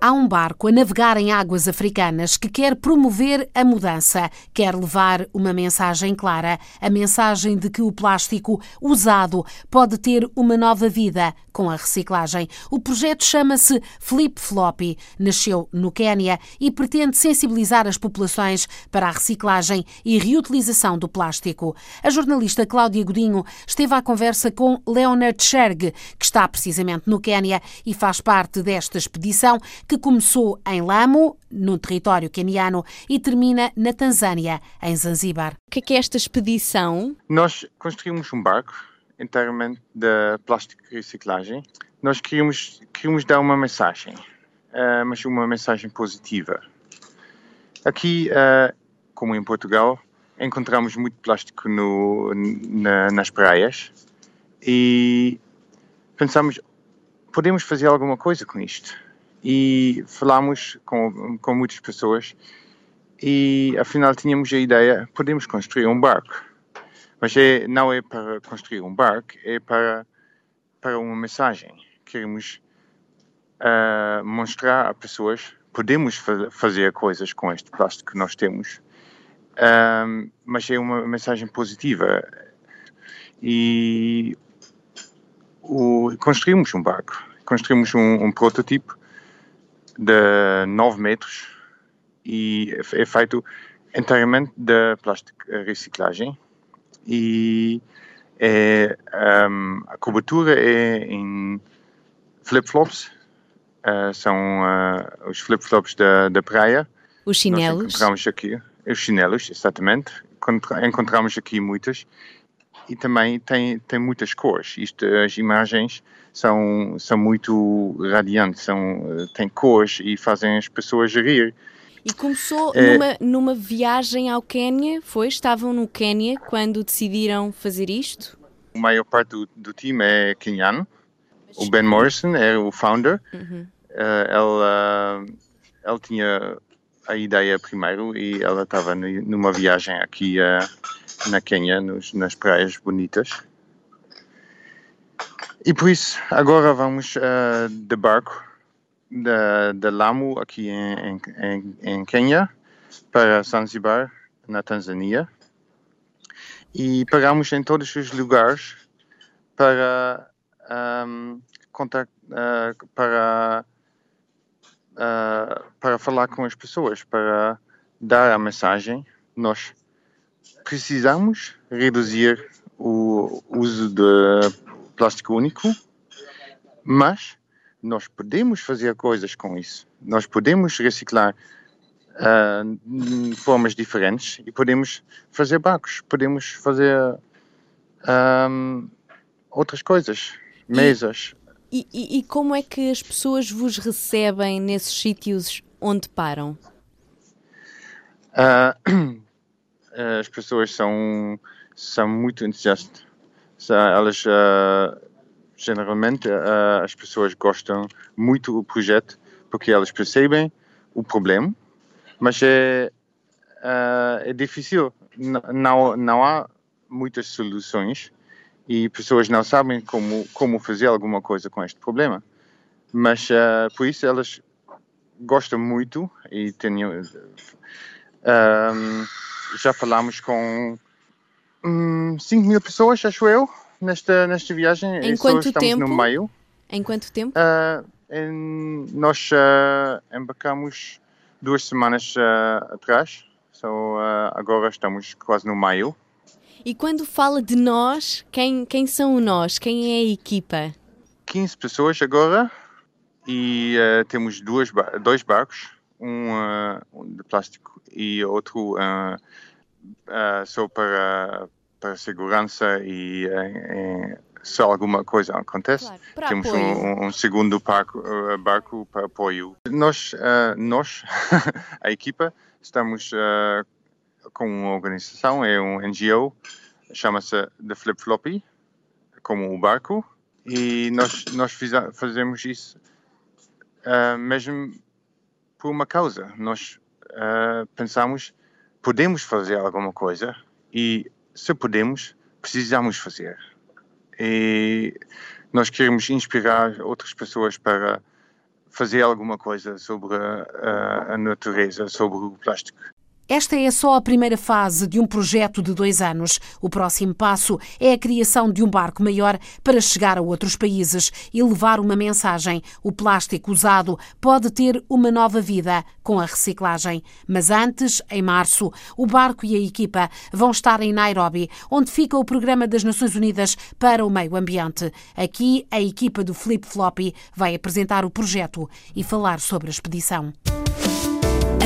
Há um barco a navegar em águas africanas que quer promover a mudança, quer levar uma mensagem clara, a mensagem de que o plástico usado pode ter uma nova vida com a reciclagem. O projeto chama-se Flip Floppy, nasceu no Quênia e pretende sensibilizar as populações para a reciclagem e reutilização do plástico. A jornalista Cláudia Godinho esteve à conversa com Leonard Sherg, que está precisamente no Quênia e faz parte desta expedição que começou em Lamu, no território queniano, e termina na Tanzânia, em Zanzíbar. O que é, que é esta expedição? Nós construímos um barco inteiramente de plástico e reciclagem. Nós queríamos, queríamos dar uma mensagem, uh, mas uma mensagem positiva. Aqui, uh, como em Portugal, encontramos muito plástico no, na, nas praias e pensamos, podemos fazer alguma coisa com isto e falámos com, com muitas pessoas e afinal tínhamos a ideia, podemos construir um barco. Mas é, não é para construir um barco, é para, para uma mensagem. Queremos uh, mostrar a pessoas podemos fa fazer coisas com este plástico que nós temos, uh, mas é uma mensagem positiva. E o, construímos um barco, construímos um, um protótipo de 9 metros e é feito inteiramente de plástico reciclagem e é, um, a cobertura é em flip-flops, uh, são uh, os flip-flops da, da praia. Os chinelos? Nós encontramos aqui, os chinelos, exatamente. Encontramos aqui muitas e também tem, tem muitas cores. Isto, as imagens são, são muito radiantes, são, têm cores e fazem as pessoas rir. E começou é, numa, numa viagem ao Quênia, foi? Estavam no Quênia quando decidiram fazer isto? A maior parte do, do time é queniano. O Ben Morrison é o founder. Uhum. Uh, ele, uh, ele tinha a ideia primeiro e ela estava numa viagem aqui uh, na Quênia, nos, nas praias bonitas. E por isso, agora vamos uh, de barco de, de Lamu, aqui em, em, em Quênia, para Zanzibar, na Tanzânia. E pagamos em todos os lugares para um, contact, uh, para uh, para falar com as pessoas, para dar a mensagem. Nós precisamos reduzir o uso de plástico único, mas nós podemos fazer coisas com isso. Nós podemos reciclar uh, formas diferentes e podemos fazer barcos, podemos fazer um, outras coisas, mesas. E, e, e como é que as pessoas vos recebem nesses sítios onde param? Uh, as pessoas são, são muito entusiastas. Elas, uh, geralmente, uh, as pessoas gostam muito do projeto porque elas percebem o problema, mas é, é difícil. Não, não há muitas soluções e pessoas não sabem como, como fazer alguma coisa com este problema. Mas uh, por isso elas gostam muito e tenho, um, já falamos com um, 5 mil pessoas, acho eu, nesta, nesta viagem. Em quanto estamos tempo? no meio. Em quanto tempo? Uh, em, nós uh, embarcamos duas semanas uh, atrás, so, agora estamos quase no maio. E quando fala de nós, quem, quem são nós? Quem é a equipa? 15 pessoas agora e temos duas, dois barcos, um, uh, de plástico e outro uh, só para, para segurança e se alguma coisa acontece, claro, temos um, um, segundo barco, barco para apoio. Nós, nós a equipa, estamos com uma organização, é um NGO, chama-se The Flip Floppy, como o barco, e nós, nós fazemos isso uh, mesmo por uma causa. Nós uh, pensamos podemos fazer alguma coisa e, se podemos, precisamos fazer. E nós queremos inspirar outras pessoas para fazer alguma coisa sobre a, a natureza, sobre o plástico. Esta é só a primeira fase de um projeto de dois anos. O próximo passo é a criação de um barco maior para chegar a outros países e levar uma mensagem. O plástico usado pode ter uma nova vida com a reciclagem. Mas antes, em março, o barco e a equipa vão estar em Nairobi, onde fica o Programa das Nações Unidas para o Meio Ambiente. Aqui, a equipa do Flip Floppy vai apresentar o projeto e falar sobre a expedição.